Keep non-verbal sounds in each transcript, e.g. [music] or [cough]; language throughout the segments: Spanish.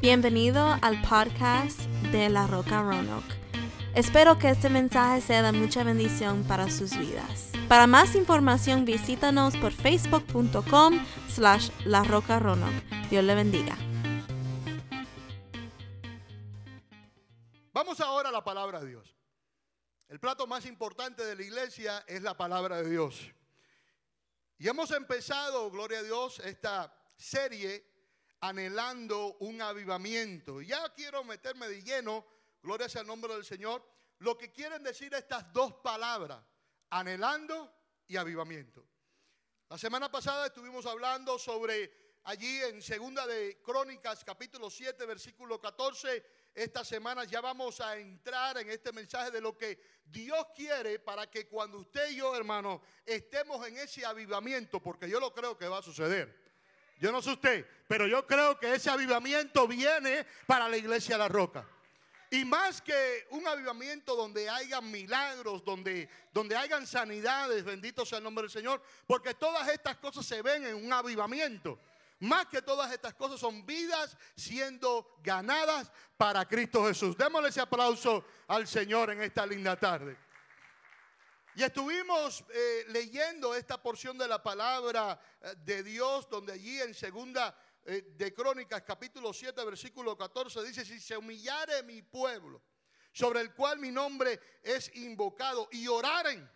Bienvenido al podcast de La Roca Roanoke. Espero que este mensaje sea de mucha bendición para sus vidas. Para más información visítanos por facebook.com slash La Roca Roanoke. Dios le bendiga. Vamos ahora a la palabra de Dios. El plato más importante de la iglesia es la palabra de Dios. Y hemos empezado, gloria a Dios, esta serie anhelando un avivamiento. Ya quiero meterme de lleno, gloria sea el nombre del Señor, lo que quieren decir estas dos palabras, anhelando y avivamiento. La semana pasada estuvimos hablando sobre allí en Segunda de Crónicas capítulo 7 versículo 14 esta semana ya vamos a entrar en este mensaje de lo que Dios quiere para que cuando usted y yo, hermano, estemos en ese avivamiento, porque yo lo creo que va a suceder. Yo no sé usted, pero yo creo que ese avivamiento viene para la iglesia de la roca. Y más que un avivamiento donde hayan milagros, donde, donde hayan sanidades, bendito sea el nombre del Señor, porque todas estas cosas se ven en un avivamiento. Más que todas estas cosas son vidas siendo ganadas para Cristo Jesús. Démosle ese aplauso al Señor en esta linda tarde. Y estuvimos eh, leyendo esta porción de la palabra eh, de Dios, donde allí en segunda eh, de Crónicas, capítulo 7, versículo 14, dice, si se humillare mi pueblo, sobre el cual mi nombre es invocado, y oraren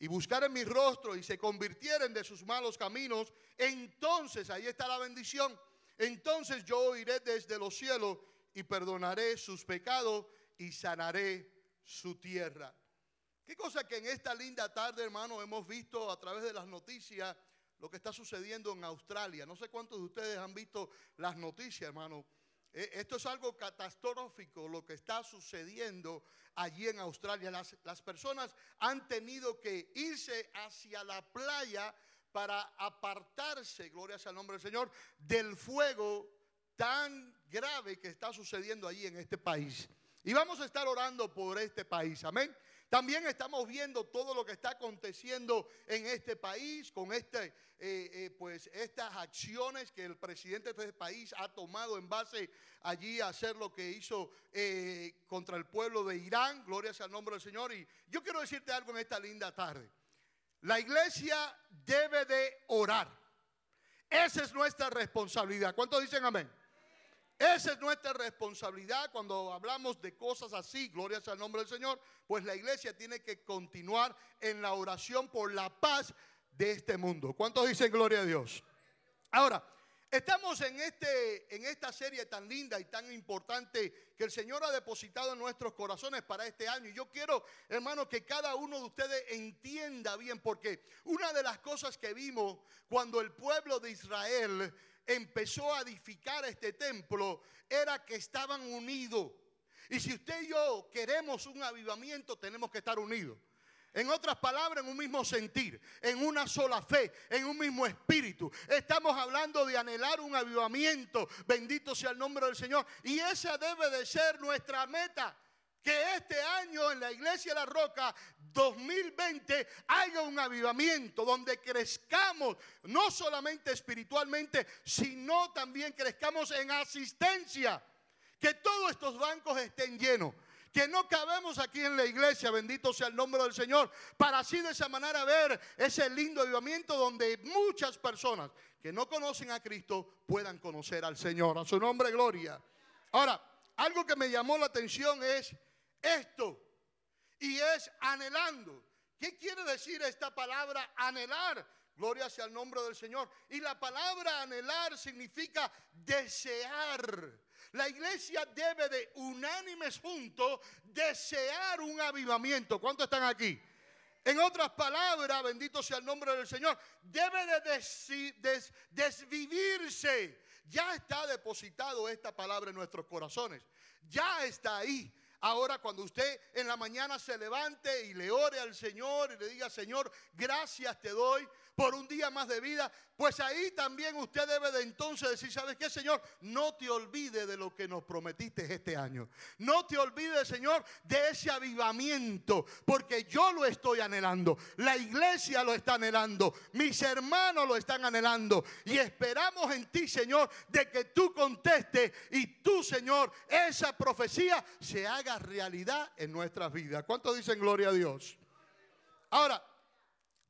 y buscaren mi rostro y se convirtieren de sus malos caminos, entonces ahí está la bendición. Entonces yo iré desde los cielos y perdonaré sus pecados y sanaré su tierra. Qué cosa que en esta linda tarde, hermano, hemos visto a través de las noticias lo que está sucediendo en Australia. No sé cuántos de ustedes han visto las noticias, hermano. Eh, esto es algo catastrófico lo que está sucediendo allí en Australia. Las, las, personas han tenido que irse hacia la playa para apartarse, gloria sea el nombre del Señor, del fuego tan grave que está sucediendo allí en este país. Y vamos a estar orando por este país, amén. También estamos viendo todo lo que está aconteciendo en este país con este, eh, eh, pues estas acciones que el presidente de este país ha tomado en base allí a hacer lo que hizo eh, contra el pueblo de Irán. Gloria sea al nombre del Señor. Y yo quiero decirte algo en esta linda tarde. La iglesia debe de orar. Esa es nuestra responsabilidad. ¿Cuántos dicen amén? Esa es nuestra responsabilidad cuando hablamos de cosas así, gloria sea el nombre del Señor, pues la iglesia tiene que continuar en la oración por la paz de este mundo. ¿Cuántos dicen gloria a Dios? Ahora, estamos en, este, en esta serie tan linda y tan importante que el Señor ha depositado en nuestros corazones para este año. Y yo quiero, hermano, que cada uno de ustedes entienda bien, porque una de las cosas que vimos cuando el pueblo de Israel empezó a edificar este templo era que estaban unidos. Y si usted y yo queremos un avivamiento, tenemos que estar unidos. En otras palabras, en un mismo sentir, en una sola fe, en un mismo espíritu. Estamos hablando de anhelar un avivamiento. Bendito sea el nombre del Señor. Y esa debe de ser nuestra meta que este año en la iglesia de la Roca 2020 haya un avivamiento donde crezcamos no solamente espiritualmente, sino también crezcamos en asistencia. Que todos estos bancos estén llenos. Que no cabemos aquí en la iglesia, bendito sea el nombre del Señor, para así de esa manera ver ese lindo avivamiento donde muchas personas que no conocen a Cristo puedan conocer al Señor. A su nombre, gloria. Ahora, algo que me llamó la atención es esto y es anhelando. ¿Qué quiere decir esta palabra anhelar? Gloria sea el nombre del Señor. Y la palabra anhelar significa desear. La iglesia debe de unánimes juntos desear un avivamiento. ¿Cuántos están aquí? En otras palabras, bendito sea el nombre del Señor, debe de desvivirse. Ya está depositado esta palabra en nuestros corazones. Ya está ahí. Ahora cuando usted en la mañana se levante y le ore al Señor y le diga, Señor, gracias te doy por un día más de vida, pues ahí también usted debe de entonces decir, ¿sabes qué, Señor? No te olvides de lo que nos prometiste este año. No te olvides, Señor, de ese avivamiento, porque yo lo estoy anhelando. La iglesia lo está anhelando. Mis hermanos lo están anhelando. Y esperamos en ti, Señor, de que tú contestes y tú, Señor, esa profecía se haga realidad en nuestras vidas. ¿Cuántos dicen gloria a Dios? Ahora,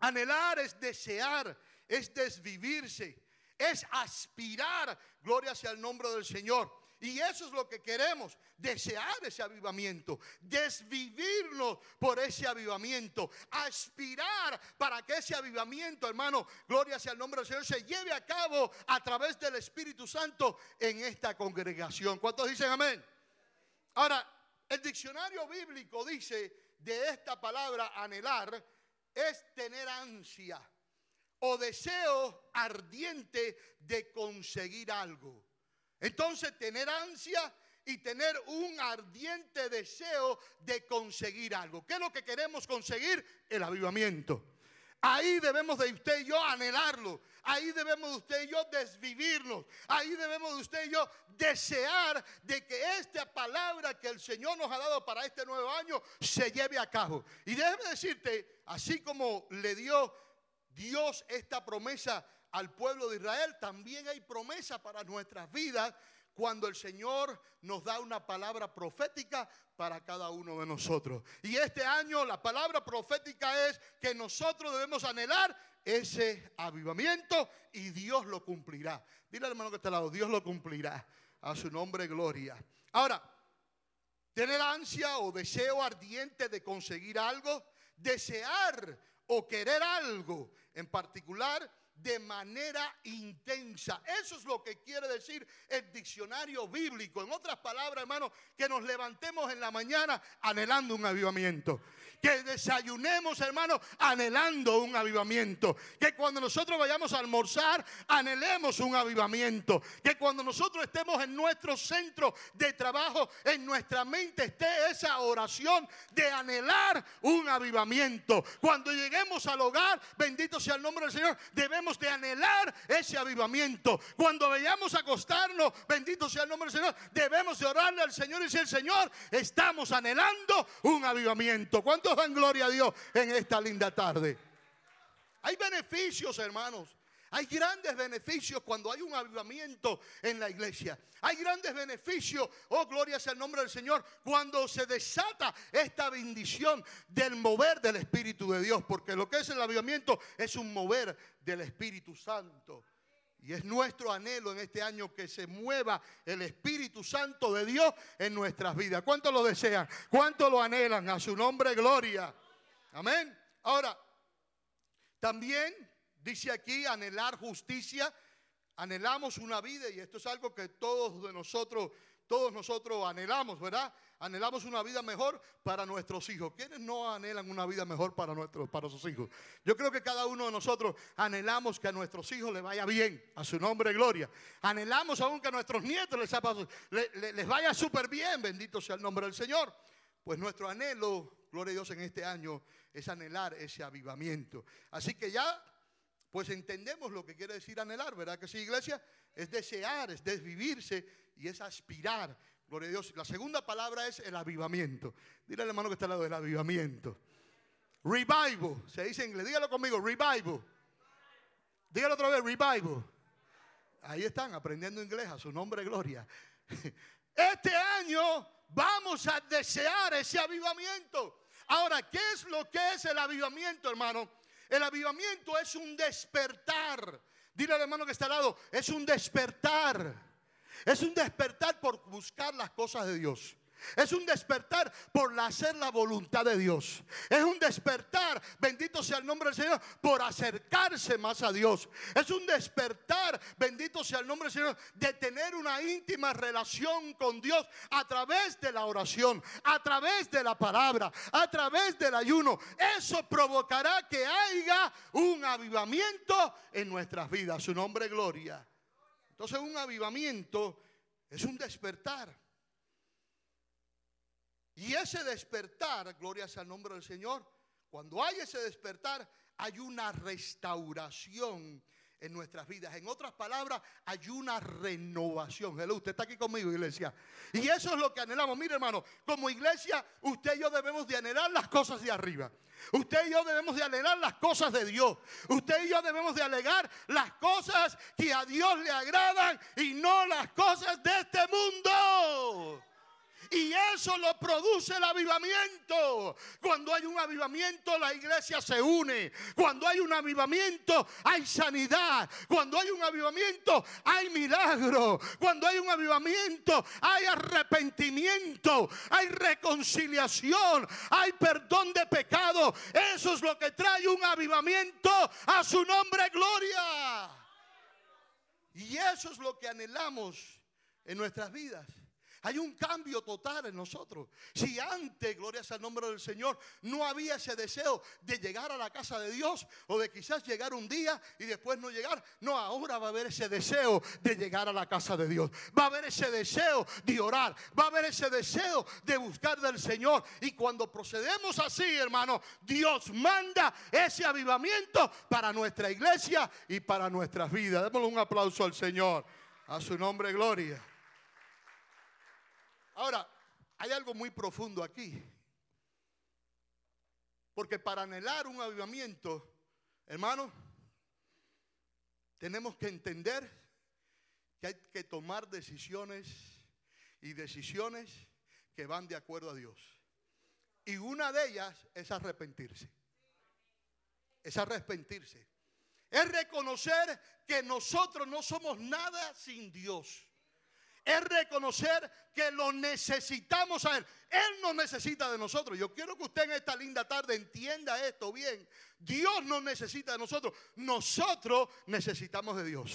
Anhelar es desear, es desvivirse, es aspirar. Gloria sea el nombre del Señor. Y eso es lo que queremos, desear ese avivamiento, desvivirnos por ese avivamiento, aspirar para que ese avivamiento, hermano, gloria sea el nombre del Señor, se lleve a cabo a través del Espíritu Santo en esta congregación. ¿Cuántos dicen amén? Ahora, el diccionario bíblico dice de esta palabra anhelar, es tener ansia o deseo ardiente de conseguir algo. Entonces, tener ansia y tener un ardiente deseo de conseguir algo. ¿Qué es lo que queremos conseguir? El avivamiento. Ahí debemos de usted y yo anhelarlo. Ahí debemos de usted y yo desvivirnos. Ahí debemos de usted y yo desear de que esta palabra que el Señor nos ha dado para este nuevo año se lleve a cabo. Y déjeme decirte, así como le dio Dios esta promesa al pueblo de Israel, también hay promesa para nuestras vidas cuando el Señor nos da una palabra profética para cada uno de nosotros. Y este año la palabra profética es que nosotros debemos anhelar ese avivamiento y Dios lo cumplirá. Dile al hermano que está al lado, Dios lo cumplirá. A su nombre, gloria. Ahora, tener ansia o deseo ardiente de conseguir algo, desear o querer algo en particular de manera intensa. Eso es lo que quiere decir el diccionario bíblico. En otras palabras, hermano, que nos levantemos en la mañana anhelando un avivamiento que desayunemos, hermano, anhelando un avivamiento. Que cuando nosotros vayamos a almorzar, anhelemos un avivamiento. Que cuando nosotros estemos en nuestro centro de trabajo, en nuestra mente esté esa oración de anhelar un avivamiento. Cuando lleguemos al hogar, bendito sea el nombre del Señor, debemos de anhelar ese avivamiento. Cuando vayamos a acostarnos, bendito sea el nombre del Señor, debemos de orarle al Señor y decir, Señor, estamos anhelando un avivamiento. ¿Cuánto dan gloria a Dios en esta linda tarde? Hay beneficios, hermanos. Hay grandes beneficios cuando hay un avivamiento en la iglesia. Hay grandes beneficios, oh gloria sea el nombre del Señor, cuando se desata esta bendición del mover del Espíritu de Dios. Porque lo que es el avivamiento es un mover del Espíritu Santo. Y es nuestro anhelo en este año que se mueva el Espíritu Santo de Dios en nuestras vidas. ¿Cuánto lo desean? ¿Cuánto lo anhelan? A su nombre, gloria. Amén. Ahora, también dice aquí anhelar justicia. Anhelamos una vida y esto es algo que todos de nosotros, todos nosotros anhelamos, ¿verdad? anhelamos una vida mejor para nuestros hijos. ¿Quiénes no anhelan una vida mejor para, nuestros, para sus hijos? Yo creo que cada uno de nosotros anhelamos que a nuestros hijos les vaya bien, a su nombre gloria. Anhelamos aún que a nuestros nietos les, les vaya súper bien, bendito sea el nombre del Señor. Pues nuestro anhelo, gloria a Dios, en este año es anhelar ese avivamiento. Así que ya, pues entendemos lo que quiere decir anhelar, ¿verdad que sí, iglesia? Es desear, es desvivirse y es aspirar Gloria a Dios. La segunda palabra es el avivamiento. Dile al hermano que está al lado del avivamiento. Revival. Se dice en inglés. Dígalo conmigo. Revival. Dígalo otra vez. Revival. Ahí están aprendiendo inglés a su nombre, gloria. [laughs] Este año vamos a desear ese avivamiento. Ahora, ¿qué es lo que es el avivamiento, hermano? El avivamiento es un despertar. Dile al hermano que está al lado, es un despertar. Es un despertar por buscar las cosas de Dios. Es un despertar por hacer la voluntad de Dios. Es un despertar, bendito sea el nombre del Señor, por acercarse más a Dios. Es un despertar, bendito sea el nombre del Señor, de tener una íntima relación con Dios a través de la oración, a través de la palabra, a través del ayuno. Eso provocará que haya un avivamiento en nuestras vidas. Su nombre, gloria. Entonces un avivamiento es un despertar. Y ese despertar, gloria sea al nombre del Señor, cuando hay ese despertar, hay una restauración en nuestras vidas. En otras palabras, hay una renovación. Hello, usted está aquí conmigo, iglesia. Y eso es lo que anhelamos. Mire, hermano, como iglesia, usted y yo debemos de anhelar las cosas de arriba. Usted y yo debemos de anhelar las cosas de Dios. Usted y yo debemos de alegar las cosas que a Dios le agradan y no las cosas de este mundo. Y eso lo produce el avivamiento. Cuando hay un avivamiento, la iglesia se une. Cuando hay un avivamiento, hay sanidad. Cuando hay un avivamiento, hay milagro. Cuando hay un avivamiento, hay arrepentimiento, hay reconciliación, hay perdón de pecado. Eso es lo que trae un avivamiento a su nombre, gloria. Y eso es lo que anhelamos en nuestras vidas. Hay un cambio total en nosotros. Si antes, gloria sea el nombre del Señor, no había ese deseo de llegar a la casa de Dios o de quizás llegar un día y después no llegar, no, ahora va a haber ese deseo de llegar a la casa de Dios. Va a haber ese deseo de orar, va a haber ese deseo de buscar del Señor. Y cuando procedemos así, hermano, Dios manda ese avivamiento para nuestra iglesia y para nuestras vidas. Démosle un aplauso al Señor. A su nombre, gloria. Ahora, hay algo muy profundo aquí. Porque para anhelar un avivamiento, hermano, tenemos que entender que hay que tomar decisiones y decisiones que van de acuerdo a Dios. Y una de ellas es arrepentirse. Es arrepentirse. Es reconocer que nosotros no somos nada sin Dios es reconocer que lo necesitamos a Él. Él nos necesita de nosotros. Yo quiero que usted en esta linda tarde entienda esto bien. Dios nos necesita de nosotros. Nosotros necesitamos de Dios.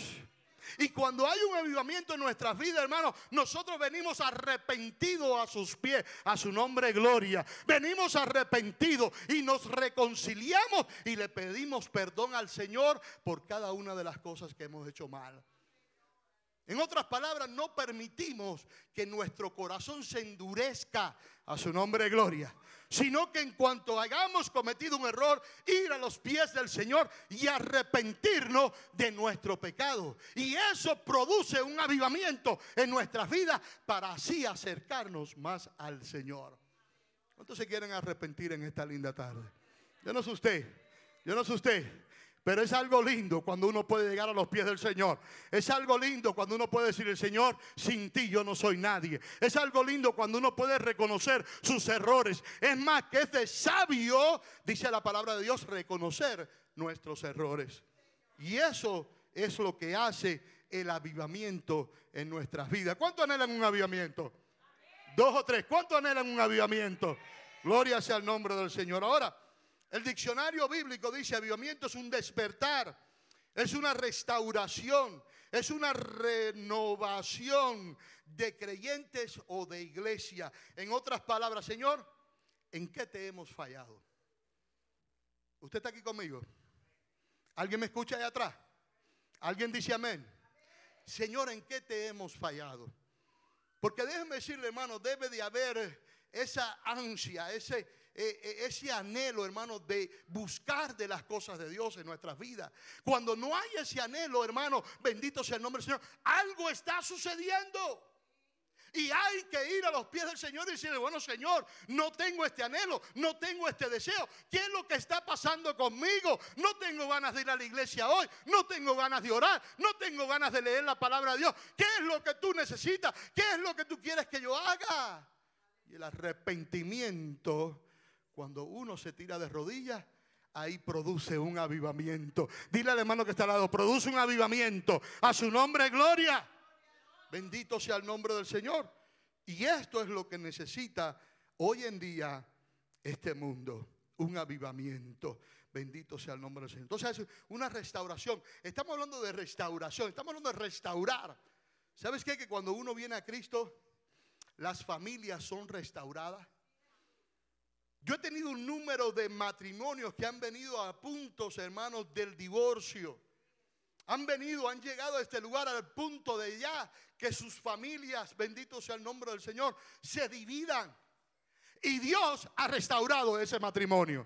Y cuando hay un avivamiento en nuestras vidas, hermanos, nosotros venimos arrepentidos a sus pies, a su nombre gloria. Venimos arrepentidos y nos reconciliamos y le pedimos perdón al Señor por cada una de las cosas que hemos hecho mal. En otras palabras, no permitimos que nuestro corazón se endurezca a su nombre de gloria, sino que en cuanto hayamos cometido un error, ir a los pies del Señor y arrepentirnos de nuestro pecado. Y eso produce un avivamiento en nuestras vidas para así acercarnos más al Señor. ¿Cuántos se quieren arrepentir en esta linda tarde? Yo no sé usted, yo no sé usted. Pero es algo lindo cuando uno puede llegar a los pies del Señor. Es algo lindo cuando uno puede decir, el Señor, sin ti yo no soy nadie. Es algo lindo cuando uno puede reconocer sus errores. Es más, que es de sabio, dice la palabra de Dios, reconocer nuestros errores. Y eso es lo que hace el avivamiento en nuestras vidas. ¿Cuánto anhelan un avivamiento? Dos o tres. ¿Cuánto anhelan un avivamiento? Gloria sea el nombre del Señor. Ahora, el diccionario bíblico dice avivamiento es un despertar, es una restauración, es una renovación de creyentes o de iglesia. En otras palabras, Señor, ¿en qué te hemos fallado? ¿Usted está aquí conmigo? ¿Alguien me escucha allá atrás? ¿Alguien dice amén? Señor, ¿en qué te hemos fallado? Porque déjeme decirle, hermano, debe de haber esa ansia, ese, ese anhelo, hermano, de buscar de las cosas de Dios en nuestras vidas. Cuando no hay ese anhelo, hermano, bendito sea el nombre del Señor, algo está sucediendo. Y hay que ir a los pies del Señor y decirle, bueno Señor, no tengo este anhelo, no tengo este deseo. ¿Qué es lo que está pasando conmigo? No tengo ganas de ir a la iglesia hoy, no tengo ganas de orar, no tengo ganas de leer la palabra de Dios. ¿Qué es lo que tú necesitas? ¿Qué es lo que tú quieres que yo haga? Y el arrepentimiento cuando uno se tira de rodillas, ahí produce un avivamiento. Dile al hermano que está al lado, produce un avivamiento. A su nombre, gloria. Bendito sea el nombre del Señor. Y esto es lo que necesita hoy en día este mundo, un avivamiento. Bendito sea el nombre del Señor. Entonces, es una restauración. Estamos hablando de restauración, estamos hablando de restaurar. ¿Sabes qué? Que cuando uno viene a Cristo, las familias son restauradas. Yo he tenido un número de matrimonios que han venido a puntos, hermanos, del divorcio. Han venido, han llegado a este lugar al punto de ya que sus familias, bendito sea el nombre del Señor, se dividan. Y Dios ha restaurado ese matrimonio.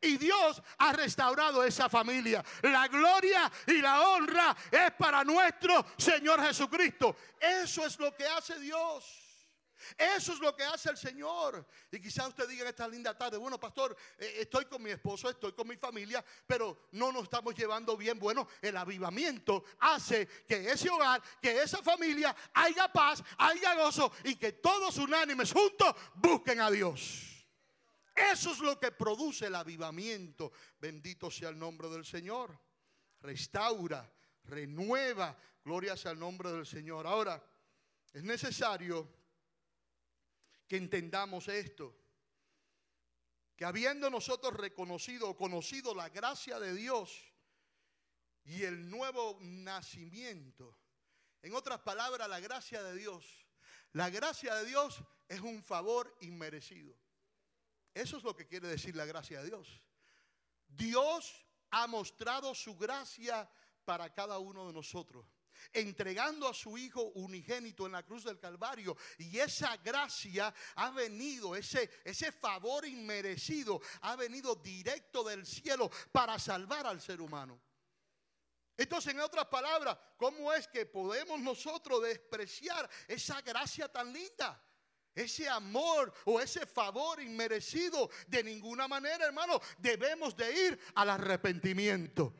Y Dios ha restaurado esa familia. La gloria y la honra es para nuestro Señor Jesucristo. Eso es lo que hace Dios. Eso es lo que hace el Señor. Y quizás usted diga esta linda tarde, bueno, pastor, eh, estoy con mi esposo, estoy con mi familia, pero no nos estamos llevando bien. Bueno, el avivamiento hace que ese hogar, que esa familia haya paz, haya gozo y que todos unánimes juntos busquen a Dios. Eso es lo que produce el avivamiento. Bendito sea el nombre del Señor. Restaura, renueva. Gloria sea el nombre del Señor. Ahora, es necesario que entendamos esto. Que habiendo nosotros reconocido o conocido la gracia de Dios y el nuevo nacimiento, en otras palabras, la gracia de Dios, la gracia de Dios es un favor inmerecido. Eso es lo que quiere decir la gracia de Dios. Dios ha mostrado su gracia para cada uno de nosotros entregando a su Hijo unigénito en la cruz del Calvario. Y esa gracia ha venido, ese, ese favor inmerecido, ha venido directo del cielo para salvar al ser humano. Entonces, en otras palabras, ¿cómo es que podemos nosotros despreciar esa gracia tan linda? Ese amor o ese favor inmerecido de ninguna manera, hermano, debemos de ir al arrepentimiento.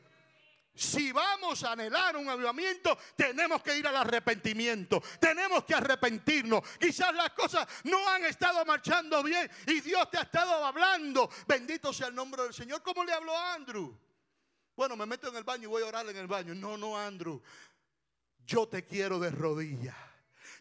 Si vamos a anhelar un avivamiento, tenemos que ir al arrepentimiento. Tenemos que arrepentirnos. Quizás las cosas no han estado marchando bien y Dios te ha estado hablando. Bendito sea el nombre del Señor. ¿Cómo le habló a Andrew? Bueno, me meto en el baño y voy a orar en el baño. No, no, Andrew. Yo te quiero de rodillas.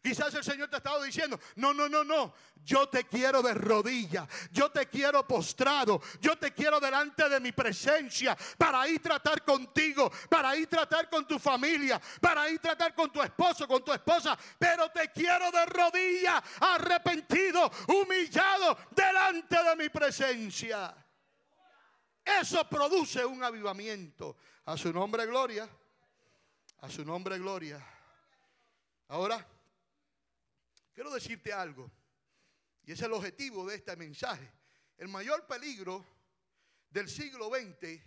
Quizás el Señor te ha estado diciendo, no, no, no, no, yo te quiero de rodillas, yo te quiero postrado, yo te quiero delante de mi presencia para ir tratar contigo, para ir tratar con tu familia, para ir tratar con tu esposo, con tu esposa, pero te quiero de rodillas, arrepentido, humillado delante de mi presencia. Eso produce un avivamiento. A su nombre gloria. A su nombre gloria. Ahora, Quiero decirte algo, y es el objetivo de este mensaje. El mayor peligro del siglo XX,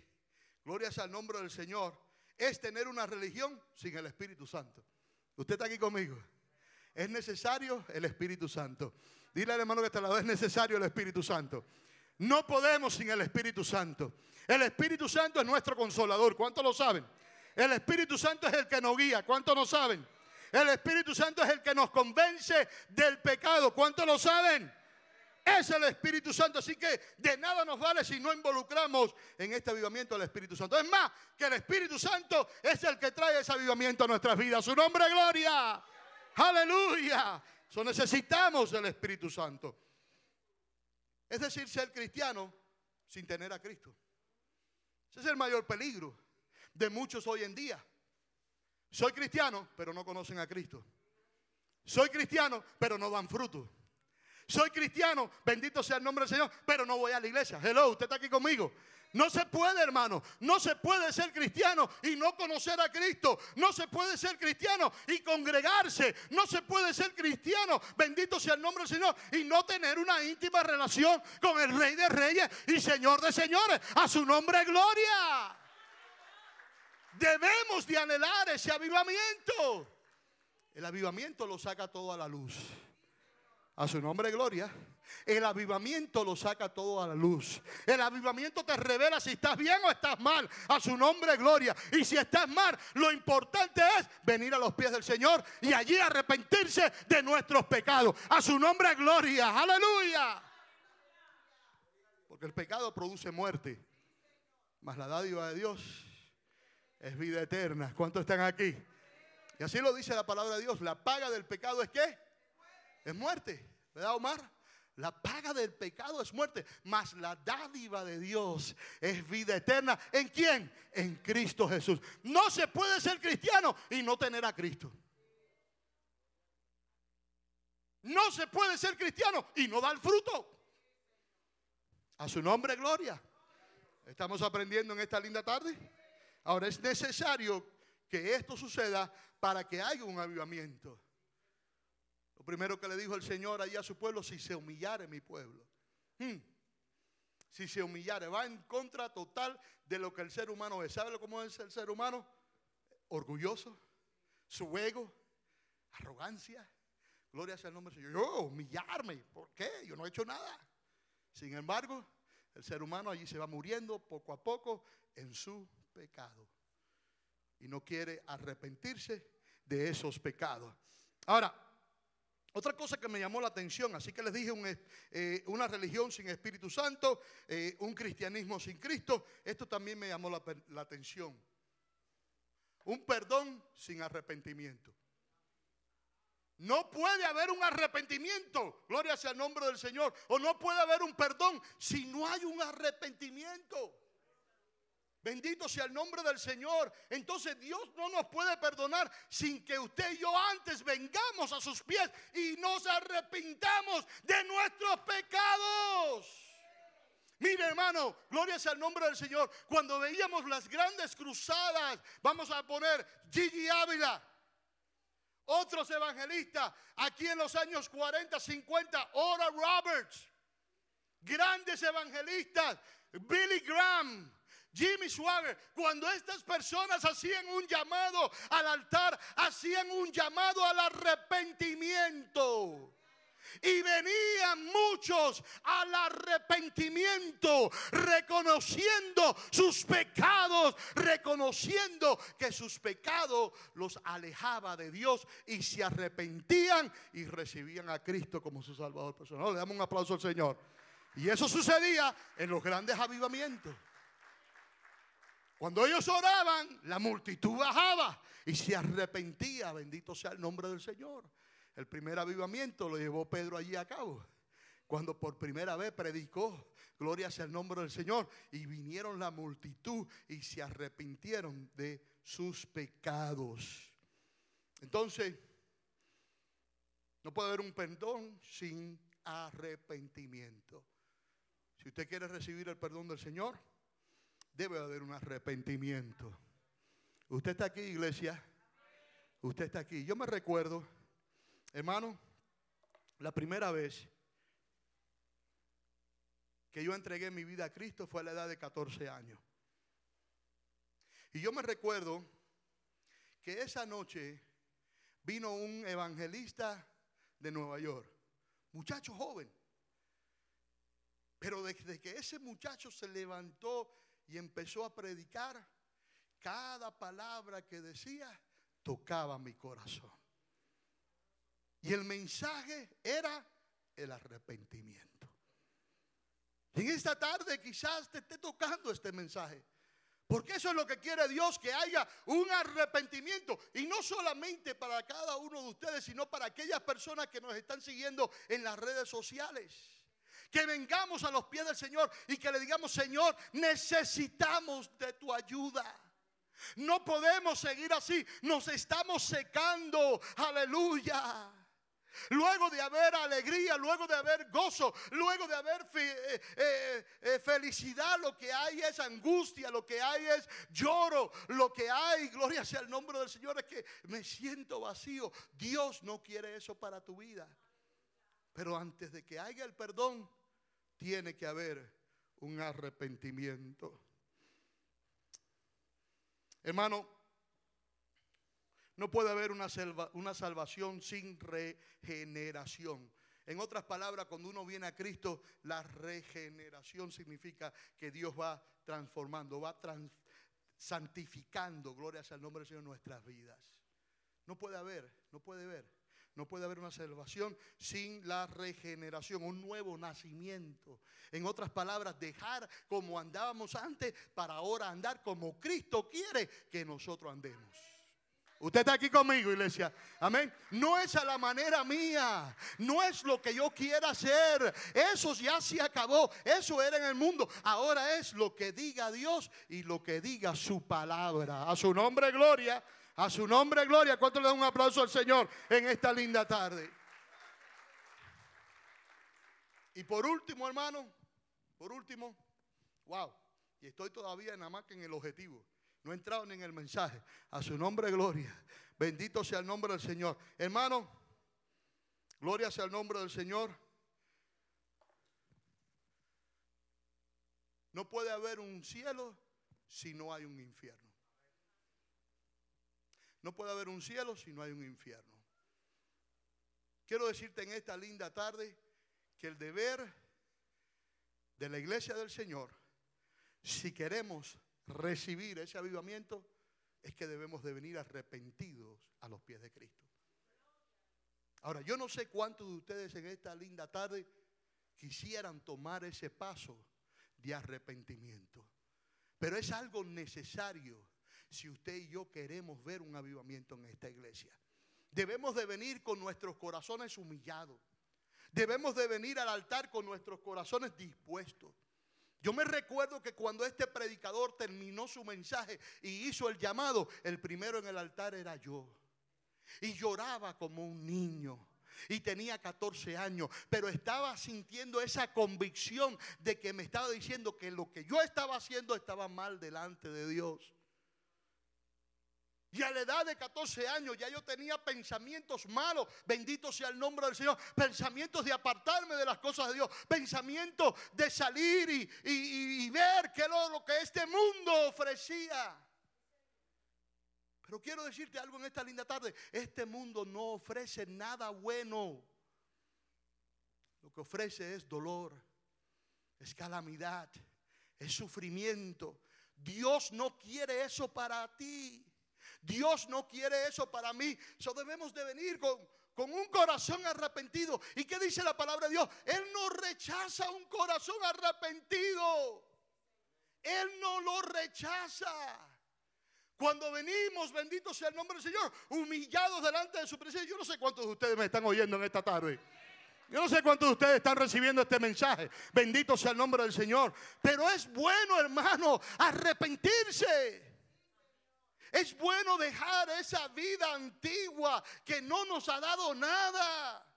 gloria al nombre del Señor, es tener una religión sin el Espíritu Santo. ¿Usted está aquí conmigo? Es necesario el Espíritu Santo. Dile al hermano que está al lado, es necesario el Espíritu Santo. No podemos sin el Espíritu Santo. El Espíritu Santo es nuestro consolador. ¿Cuántos lo saben? El Espíritu Santo es el que nos guía. ¿Cuántos lo saben? El Espíritu Santo es el que nos convence del pecado. ¿Cuántos lo saben? Es el Espíritu Santo. Así que de nada nos vale si no involucramos en este avivamiento al Espíritu Santo. Es más, que el Espíritu Santo es el que trae ese avivamiento a nuestras vidas. Su nombre gloria. Aleluya. So necesitamos del Espíritu Santo. Es decir, ser cristiano sin tener a Cristo. Ese es el mayor peligro de muchos hoy en día. Soy cristiano, pero no conocen a Cristo. Soy cristiano, pero no dan fruto. Soy cristiano, bendito sea el nombre del Señor, pero no voy a la iglesia. Hello, usted está aquí conmigo. No se puede, hermano. No se puede ser cristiano y no conocer a Cristo. No se puede ser cristiano y congregarse. No se puede ser cristiano, bendito sea el nombre del Señor, y no tener una íntima relación con el Rey de Reyes y Señor de Señores. A su nombre, gloria. Debemos de anhelar ese avivamiento. El avivamiento lo saca todo a la luz. A su nombre, gloria. El avivamiento lo saca todo a la luz. El avivamiento te revela si estás bien o estás mal. A su nombre, gloria. Y si estás mal, lo importante es venir a los pies del Señor y allí arrepentirse de nuestros pecados. A su nombre, gloria. Aleluya. Porque el pecado produce muerte. Mas la dádiva de Dios es vida eterna. ¿Cuántos están aquí? Y así lo dice la palabra de Dios. La paga del pecado es qué? Es muerte. ¿Verdad, Omar? La paga del pecado es muerte, mas la dádiva de Dios es vida eterna. ¿En quién? En Cristo Jesús. No se puede ser cristiano y no tener a Cristo. No se puede ser cristiano y no dar fruto. A su nombre, gloria. ¿Estamos aprendiendo en esta linda tarde? Ahora es necesario que esto suceda para que haya un avivamiento. Lo primero que le dijo el Señor allí a su pueblo, si se humillara mi pueblo. Hmm. si se humillare, va en contra total de lo que el ser humano es. ¿Sabe cómo es el ser humano? Orgulloso, su ego, arrogancia. Gloria sea el nombre del Señor. Yo, humillarme, ¿por qué? Yo no he hecho nada. Sin embargo, el ser humano allí se va muriendo poco a poco en su pecado. Y no quiere arrepentirse de esos pecados. Ahora, otra cosa que me llamó la atención, así que les dije eh, una religión sin Espíritu Santo, eh, un cristianismo sin Cristo, esto también me llamó la atención. Un perdón sin arrepentimiento. No puede haber un arrepentimiento, gloria sea el nombre del Señor, o no puede haber un perdón si no hay un arrepentimiento. Bendito sea el nombre del Señor. Entonces Dios no nos puede perdonar sin que usted y yo antes vengamos a sus pies y nos arrepintamos de nuestros pecados. Mire hermano, gloria sea el nombre del Señor. Cuando veíamos las grandes cruzadas, vamos a poner Gigi Ávila, otros evangelistas, aquí en los años 40, 50, Ora Roberts, grandes evangelistas, Billy Graham, Jimmy Swagger, cuando estas personas hacían un llamado al altar, hacían un llamado al arrepentimiento. Y venían muchos al arrepentimiento, reconociendo sus pecados, reconociendo que sus pecados los alejaba de Dios y se arrepentían y recibían a Cristo como su Salvador personal. Le damos un aplauso al Señor. Y eso sucedía en los grandes avivamientos. Cuando ellos oraban, la multitud bajaba y se arrepentía. Bendito sea el nombre del Señor. El primer avivamiento lo llevó Pedro allí a cabo. Cuando por primera vez predicó, gloria sea el nombre del Señor, y vinieron la multitud y se arrepintieron de sus pecados. Entonces, no puede haber un perdón sin arrepentimiento. Si usted quiere recibir el perdón del Señor, debe haber un arrepentimiento. Usted está aquí, iglesia. Usted está aquí. Yo me recuerdo, hermano, la primera vez que yo entregué mi vida a Cristo fue a la edad de 14 años. Y yo me recuerdo que esa noche vino un evangelista de Nueva York, muchacho joven. Pero desde que ese muchacho se levantó y empezó a predicar, cada palabra que decía tocaba mi corazón. Y el mensaje era el arrepentimiento. En esta tarde quizás te esté tocando este mensaje. Porque eso es lo que quiere Dios, que haya un arrepentimiento. Y no solamente para cada uno de ustedes, sino para aquellas personas que nos están siguiendo en las redes sociales. Que vengamos a los pies del Señor y que le digamos, Señor, necesitamos de tu ayuda. No podemos seguir así. Nos estamos secando. Aleluya. Luego de haber alegría, luego de haber gozo, luego de haber eh, eh, eh, felicidad, lo que hay es angustia, lo que hay es lloro, lo que hay, gloria sea el nombre del Señor, es que me siento vacío. Dios no quiere eso para tu vida. Pero antes de que haya el perdón, tiene que haber un arrepentimiento. Hermano, no puede haber una, una salvación sin regeneración. En otras palabras, cuando uno viene a Cristo, la regeneración significa que Dios va transformando, va santificando, gloria sea el nombre del Señor, nuestras vidas. No puede haber, no puede haber no puede haber una salvación sin la regeneración, un nuevo nacimiento. En otras palabras, dejar como andábamos antes para ahora andar como Cristo quiere que nosotros andemos. Usted está aquí conmigo, iglesia. Amén. No es a la manera mía. No es lo que yo quiera hacer. Eso ya se acabó. Eso era en el mundo. Ahora es lo que diga Dios y lo que diga su palabra. A su nombre, gloria. A su nombre, gloria. ¿Cuánto le da un aplauso al Señor en esta linda tarde? Y por último, hermano, por último, wow, y estoy todavía la más en el objetivo. No he entrado ni en el mensaje. A su nombre, gloria. Bendito sea el nombre del Señor. Hermano, gloria sea el nombre del Señor. No puede haber un cielo si no hay un infierno. No puede haber un cielo si no hay un infierno. Quiero decirte en esta linda tarde que el deber de la iglesia del Señor, si queremos recibir ese avivamiento, es que debemos de venir arrepentidos a los pies de Cristo. Ahora, yo no sé cuántos de ustedes en esta linda tarde quisieran tomar ese paso de arrepentimiento, pero es algo necesario si usted y yo queremos ver un avivamiento en esta iglesia. Debemos de venir con nuestros corazones humillados. Debemos de venir al altar con nuestros corazones dispuestos. Yo me recuerdo que cuando este predicador terminó su mensaje y hizo el llamado, el primero en el altar era yo. Y lloraba como un niño. Y tenía 14 años, pero estaba sintiendo esa convicción de que me estaba diciendo que lo que yo estaba haciendo estaba mal delante de Dios. Y a la edad de 14 años ya yo tenía pensamientos malos. Bendito sea el nombre del Señor. Pensamientos de apartarme de las cosas de Dios. Pensamientos de salir y, ver qué era lo que este mundo ofrecía. Pero quiero decirte algo en esta linda tarde. Este mundo no ofrece nada bueno. Lo que ofrece es dolor, es calamidad, es sufrimiento. Dios no quiere eso para ti. Dios no quiere eso para mí. So debemos de venir con, con un corazón arrepentido. ¿Y qué dice la palabra de Dios? Él no rechaza un corazón arrepentido. Él no lo rechaza. Cuando venimos, bendito sea el nombre del Señor, humillados delante de su presencia. Yo no sé cuántos de ustedes me están oyendo en esta tarde. Yo no sé cuántos de ustedes están recibiendo este mensaje. Bendito sea el nombre del Señor. Pero es bueno, hermano, arrepentirse. Es bueno dejar esa vida antigua que no nos ha dado nada.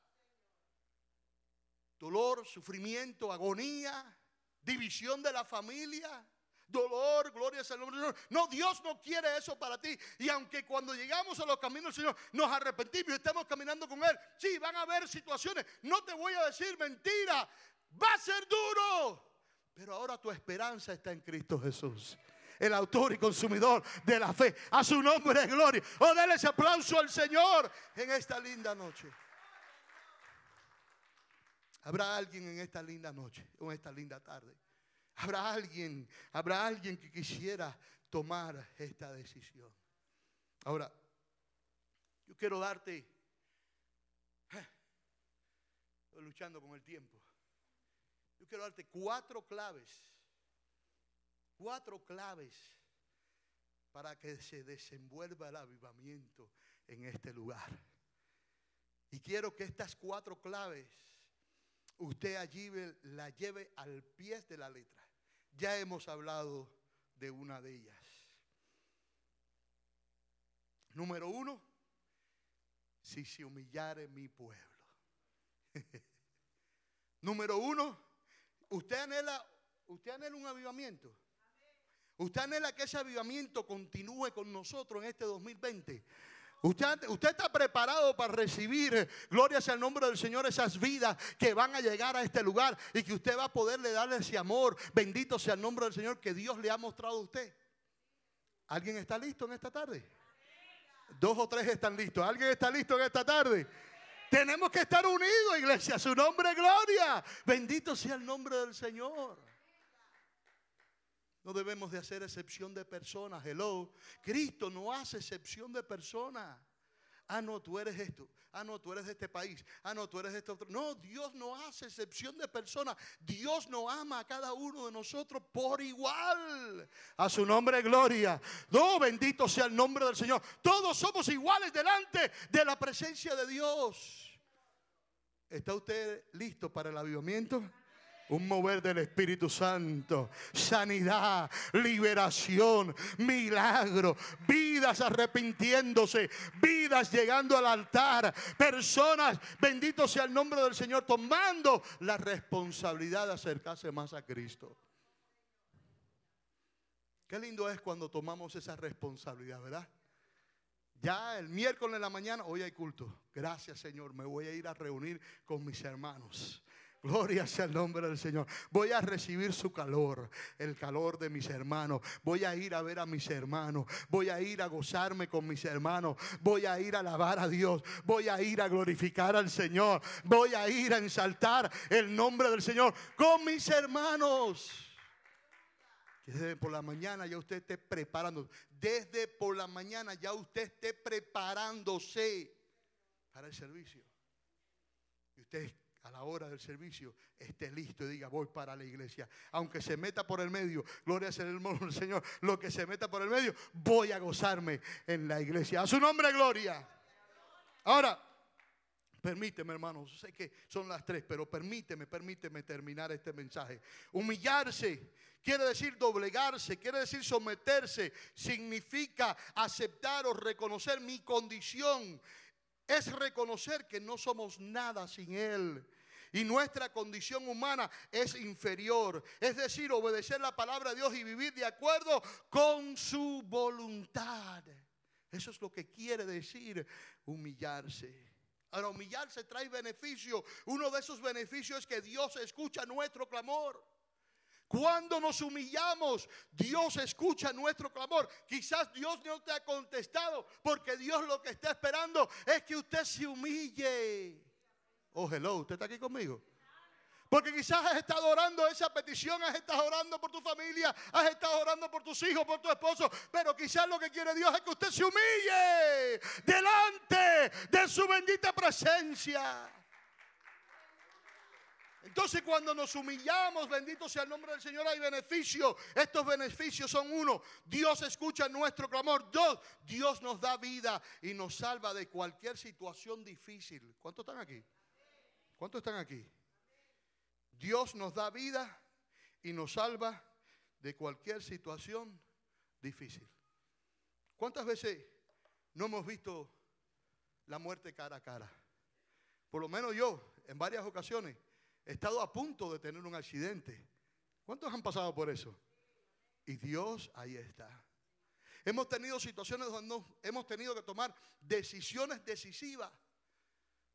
Dolor, sufrimiento, agonía, división de la familia, dolor, gloria del Señor. No, Dios no quiere eso para ti. Y aunque cuando llegamos a los caminos del Señor nos arrepentimos y estamos caminando con Él, sí, van a haber situaciones. No te voy a decir mentira, va a ser duro. Pero ahora tu esperanza está en Cristo Jesús el autor y consumidor de la fe. A su nombre, gloria. O oh, déle ese aplauso al Señor en esta linda noche. Habrá alguien en esta linda noche o en esta linda tarde. Habrá alguien, habrá alguien que quisiera tomar esta decisión. Ahora, yo quiero darte, eh, estoy luchando con el tiempo. Yo quiero darte cuatro claves cuatro claves para que se desenvuelva el avivamiento en este lugar. Y quiero que estas cuatro claves usted allí la lleve al pie de la letra. Ya hemos hablado de una de ellas. Número uno, si se humillare mi pueblo. [laughs] Número uno, usted anhela, usted anhela un avivamiento. Usted anhela que ese avivamiento continúe con nosotros en este 2020. Usted, usted, está preparado para recibir, gloria sea el nombre del Señor, esas vidas que van a llegar a este lugar y que usted va a poderle darle ese amor. Bendito sea el nombre del Señor que Dios le ha mostrado a usted. ¿Alguien está listo en esta tarde? Dos o tres están listos. ¿Alguien está listo en esta tarde? Tenemos que estar unidos, iglesia. Su nombre, gloria. Bendito sea el nombre del Señor. No debemos de hacer excepción de personas. Hello. Cristo no hace excepción de personas. Ah, no, tú eres esto. Ah, no, tú eres de este país. Ah, no, tú eres de este otro. No, Dios no hace excepción de personas. Dios no ama a cada uno de nosotros por igual. A su nombre, gloria. No, bendito sea el nombre del Señor. Todos somos iguales delante de la presencia de Dios. ¿Está usted listo para el avivamiento? Un mover del Espíritu Santo, sanidad, liberación, milagro, vidas arrepintiéndose, vidas llegando al altar, personas, bendito sea el nombre del Señor, tomando la responsabilidad de acercarse más a Cristo. Qué lindo es cuando tomamos esa responsabilidad, ¿verdad? Ya el miércoles en la mañana, hoy hay culto. Gracias Señor, me voy a ir a reunir con mis hermanos. Gloria sea el nombre del Señor. Voy a recibir su calor, el calor de mis hermanos. Voy a ir a ver a mis hermanos. Voy a ir a gozarme con mis hermanos. Voy a ir a alabar a Dios. Voy a ir a glorificar al Señor. Voy a ir a ensaltar el nombre del Señor con mis hermanos. Desde por la mañana ya usted esté preparando. Desde por la mañana ya usted esté preparándose para el servicio. Y usted a la hora del servicio esté listo y diga voy para la iglesia. Aunque se meta por el medio, gloria sea el del Señor, lo que se meta por el medio, voy a gozarme en la iglesia. A su nombre, gloria. Ahora, permíteme hermanos, sé que son las tres, pero permíteme, permíteme terminar este mensaje. Humillarse quiere decir doblegarse, quiere decir someterse, significa aceptar o reconocer mi condición es reconocer que no somos nada sin Él. Y nuestra condición humana es inferior. Es decir, obedecer la palabra de Dios y vivir de acuerdo con su voluntad. Eso es lo que quiere decir humillarse. Ahora, humillarse trae beneficio. Uno de esos beneficios es que Dios escucha nuestro clamor. Cuando nos humillamos, Dios escucha nuestro clamor. Quizás Dios no te ha contestado porque Dios lo que está esperando es que usted se humille. Oh, hello, ¿usted está aquí conmigo? Porque quizás has estado orando esa petición, has estado orando por tu familia, has estado orando por tus hijos, por tu esposo, pero quizás lo que quiere Dios es que usted se humille delante de su bendita presencia. Entonces cuando nos humillamos, bendito sea el nombre del Señor, hay beneficios. Estos beneficios son uno, Dios escucha nuestro clamor. Dos, Dios nos da vida y nos salva de cualquier situación difícil. ¿Cuántos están aquí? ¿Cuántos están aquí? Dios nos da vida y nos salva de cualquier situación difícil. ¿Cuántas veces no hemos visto la muerte cara a cara? Por lo menos yo, en varias ocasiones, Estado a punto de tener un accidente. ¿Cuántos han pasado por eso? Y Dios ahí está. Hemos tenido situaciones donde hemos tenido que tomar decisiones decisivas.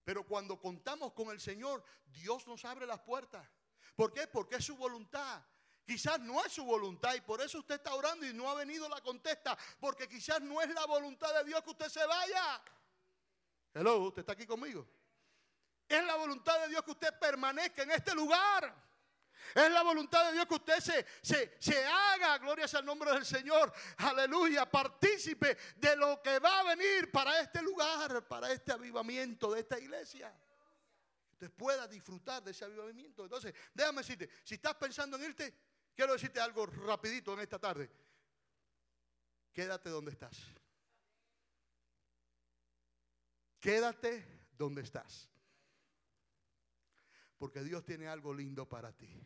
Pero cuando contamos con el Señor, Dios nos abre las puertas. ¿Por qué? Porque es su voluntad. Quizás no es su voluntad y por eso usted está orando y no ha venido la contesta. Porque quizás no es la voluntad de Dios que usted se vaya. Hello, ¿usted está aquí conmigo? Es la voluntad de Dios que usted permanezca en este lugar. Es la voluntad de Dios que usted se, se, se, haga, gloria el nombre del Señor, aleluya, partícipe de lo que va a venir para este lugar, para este avivamiento de esta iglesia. Usted pueda disfrutar de ese avivamiento. Entonces, déjame decirte, si estás pensando en irte, quiero decirte algo rapidito en esta tarde. Quédate donde estás. Quédate donde estás. Porque Dios tiene algo lindo para ti.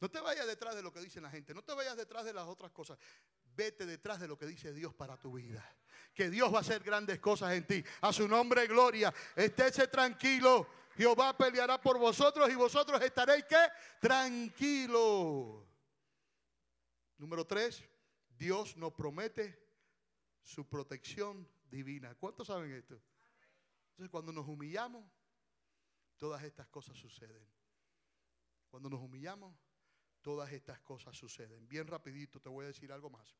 No te vayas detrás de lo que dice la gente, no te vayas detrás de las otras cosas. Vete detrás de lo que dice Dios para tu vida. Que Dios va a hacer grandes cosas en ti. A su nombre, gloria. Estése tranquilo. Jehová peleará por vosotros y vosotros estaréis que tranquilo. Número tres, Dios nos promete su protección divina. ¿Cuántos saben esto? Entonces, cuando nos humillamos, todas estas cosas suceden. Cuando nos humillamos, todas estas cosas suceden. Bien rapidito te voy a decir algo más.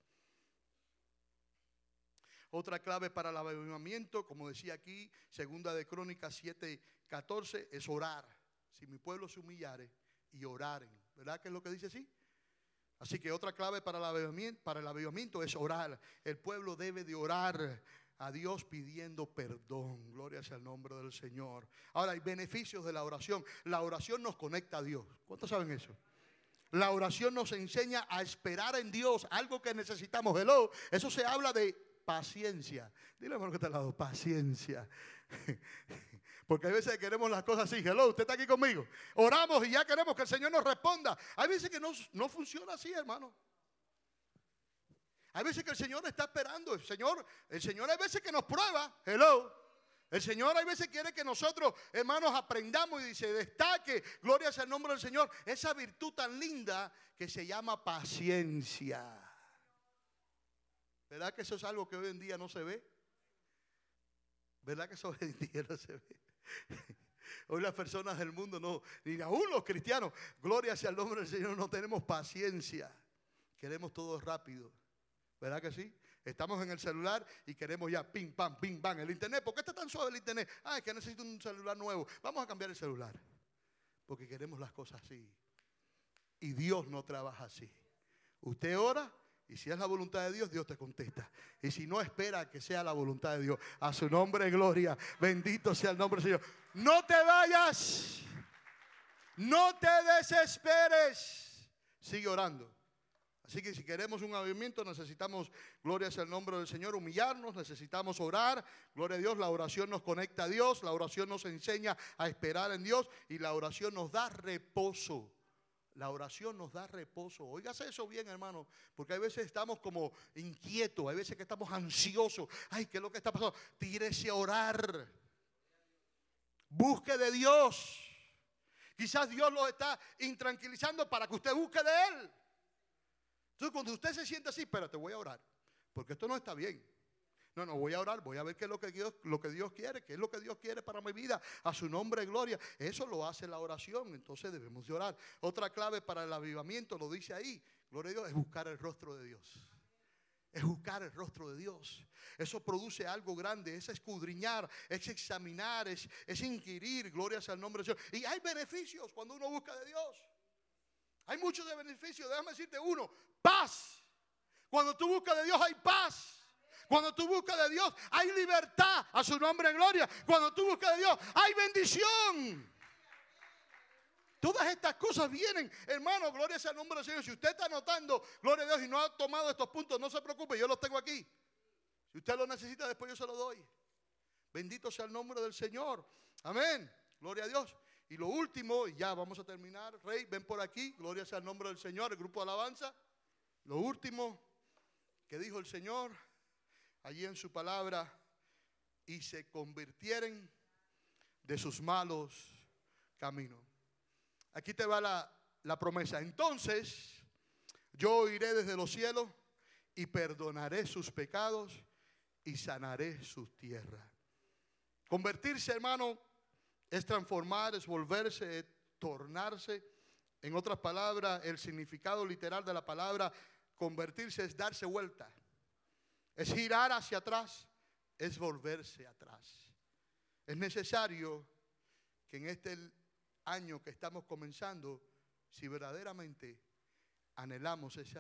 Otra clave para el avivamiento, como decía aquí, segunda de Crónicas 7, 14, es orar. Si mi pueblo se humillare y oraren. ¿Verdad que es lo que dice así? Así que otra clave para el avivamiento, para el avivamiento es orar. El pueblo debe de orar a Dios pidiendo perdón. Gloria sea el nombre del Señor. Ahora hay beneficios de la oración. La oración nos conecta a Dios. ¿Cuántos saben eso? La oración nos enseña a esperar en Dios, algo que necesitamos. Hello, eso se habla de paciencia. Dile hermano que está al lado, paciencia. [laughs] Porque hay veces que queremos las cosas así. Hello, usted está aquí conmigo. Oramos y ya queremos que el Señor nos responda. Hay veces que no, no funciona así, hermano. Hay veces que el Señor está esperando. El Señor, el Señor hay veces que nos prueba. Hello. El Señor hay veces quiere que nosotros, hermanos, aprendamos y se destaque, gloria sea el nombre del Señor, esa virtud tan linda que se llama paciencia. ¿Verdad que eso es algo que hoy en día no se ve? ¿Verdad que eso hoy en día no se ve? [laughs] Hoy las personas del mundo no, ni aún los cristianos, gloria sea el nombre del Señor, no tenemos paciencia. Queremos todo rápido. ¿Verdad que sí? Estamos en el celular y queremos ya pim, pam, pim, pam. El internet, ¿por qué está tan suave el internet? Ah, es que necesito un celular nuevo. Vamos a cambiar el celular. Porque queremos las cosas así. Y Dios no trabaja así. Usted ora y si es la voluntad de Dios, Dios te contesta. Y si no, espera que sea la voluntad de Dios. A su nombre, gloria. Bendito sea el nombre del Señor. No te vayas. No te desesperes. Sigue orando. Así que si queremos un avivamiento necesitamos, gloria sea el nombre del Señor, humillarnos, necesitamos orar. Gloria a Dios, la oración nos conecta a Dios, la oración nos enseña a esperar en Dios y la oración nos da reposo. La oración nos da reposo. Óigase eso bien, hermano, porque hay veces estamos como inquietos, hay veces que estamos ansiosos. Ay, ¿qué es lo que está pasando? Tírese a orar. Busque de Dios. Quizás Dios lo está intranquilizando para que usted busque de Él. Entonces, cuando usted se siente así, espérate, voy a orar, porque esto no está bien. No, no, voy a orar, voy a ver qué es lo que, Dios, lo que Dios quiere, qué es lo que Dios quiere para mi vida, a su nombre gloria. Eso lo hace la oración, entonces debemos de orar. Otra clave para el avivamiento, lo dice ahí, gloria a Dios, es buscar el rostro de Dios. Es buscar el rostro de Dios. Eso produce algo grande, es escudriñar, es examinar, es, es inquirir, gloria sea el nombre de Dios. Y hay beneficios cuando uno busca de Dios. Hay muchos de beneficios, déjame decirte uno, paz. Cuando tú buscas de Dios hay paz. Cuando tú buscas de Dios hay libertad a su nombre en gloria. Cuando tú buscas de Dios hay bendición. Todas estas cosas vienen, hermano, gloria sea el nombre del Señor. Si usted está notando, gloria a Dios, y no ha tomado estos puntos, no se preocupe, yo los tengo aquí. Si usted lo necesita, después yo se lo doy. Bendito sea el nombre del Señor. Amén. Gloria a Dios. Y lo último, y ya vamos a terminar, Rey, ven por aquí, gloria sea el nombre del Señor, el grupo de alabanza. Lo último que dijo el Señor allí en su palabra, y se convirtieren de sus malos caminos. Aquí te va la, la promesa. Entonces, yo iré desde los cielos y perdonaré sus pecados y sanaré sus tierras. Convertirse, hermano, es transformar, es volverse, es tornarse. En otras palabras, el significado literal de la palabra convertirse es darse vuelta. Es girar hacia atrás, es volverse atrás. Es necesario que en este año que estamos comenzando, si verdaderamente anhelamos ese